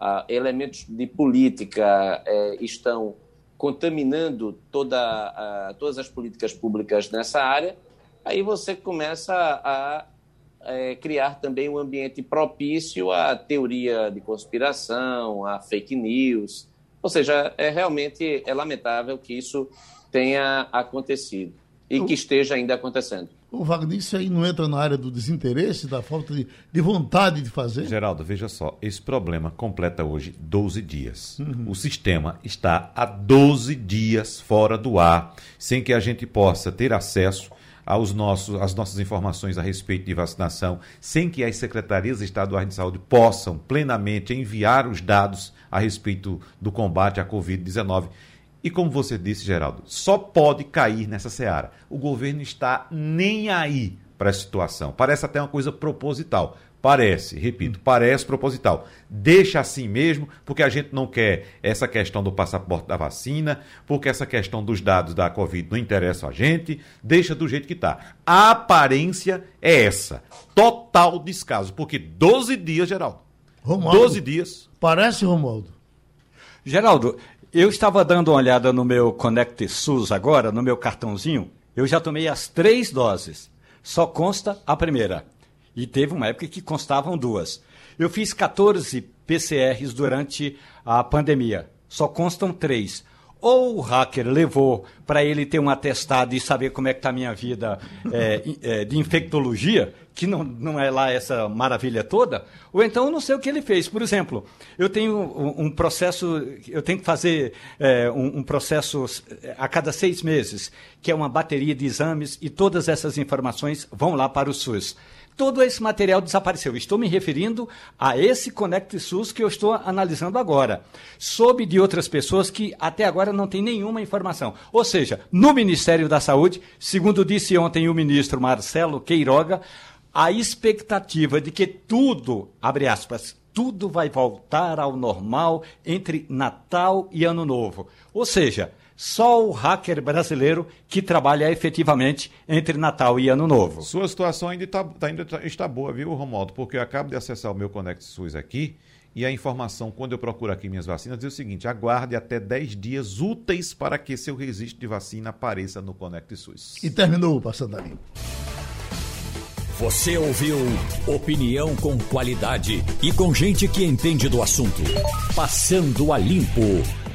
uh, elementos de política uh, estão contaminando toda todas as políticas públicas nessa área, aí você começa a, a é, criar também um ambiente propício à teoria de conspiração, a fake news. Ou seja, é realmente é lamentável que isso tenha acontecido e que esteja ainda acontecendo. O Wagner, isso aí não entra na área do desinteresse, da falta de, de vontade de fazer? Geraldo, veja só, esse problema completa hoje 12 dias. Uhum. O sistema está há 12 dias fora do ar, sem que a gente possa ter acesso aos nossos, às nossas informações a respeito de vacinação, sem que as secretarias estaduais de saúde possam plenamente enviar os dados a respeito do combate à Covid-19. E como você disse, Geraldo, só pode cair nessa seara. O governo está nem aí para a situação. Parece até uma coisa proposital. Parece, repito, parece proposital. Deixa assim mesmo, porque a gente não quer essa questão do passaporte da vacina, porque essa questão dos dados da Covid não interessa a gente, deixa do jeito que está. A aparência é essa. Total descaso, porque 12 dias, Geraldo. Romualdo, 12 dias. Parece, Romualdo. Geraldo, eu estava dando uma olhada no meu Connect SUS agora, no meu cartãozinho. Eu já tomei as três doses. Só consta a primeira. E teve uma época que constavam duas. Eu fiz 14 PCRs durante a pandemia. Só constam três ou o hacker levou para ele ter um atestado e saber como é que está a minha vida é, é, de infectologia, que não, não é lá essa maravilha toda, ou então eu não sei o que ele fez. Por exemplo, eu tenho um, um processo, eu tenho que fazer é, um, um, processo é, a cada seis meses, que é uma bateria de exames, e todas essas informações vão lá para o SUS todo esse material desapareceu. Estou me referindo a esse Conect SUS que eu estou analisando agora. Soube de outras pessoas que até agora não têm nenhuma informação. Ou seja, no Ministério da Saúde, segundo disse ontem o ministro Marcelo Queiroga, a expectativa de que tudo, abre aspas, tudo vai voltar ao normal entre Natal e Ano Novo. Ou seja, só o hacker brasileiro que trabalha efetivamente entre Natal e Ano Novo. Sua situação ainda, tá, tá ainda tá, está boa, viu, Romualdo? Porque eu acabo de acessar o meu Conect SUS aqui e a informação, quando eu procuro aqui minhas vacinas, diz o seguinte: aguarde até 10 dias úteis para que seu registro de vacina apareça no Conect SUS. E terminou, passando ali. Você ouviu opinião com qualidade e com gente que entende do assunto. Passando a limpo.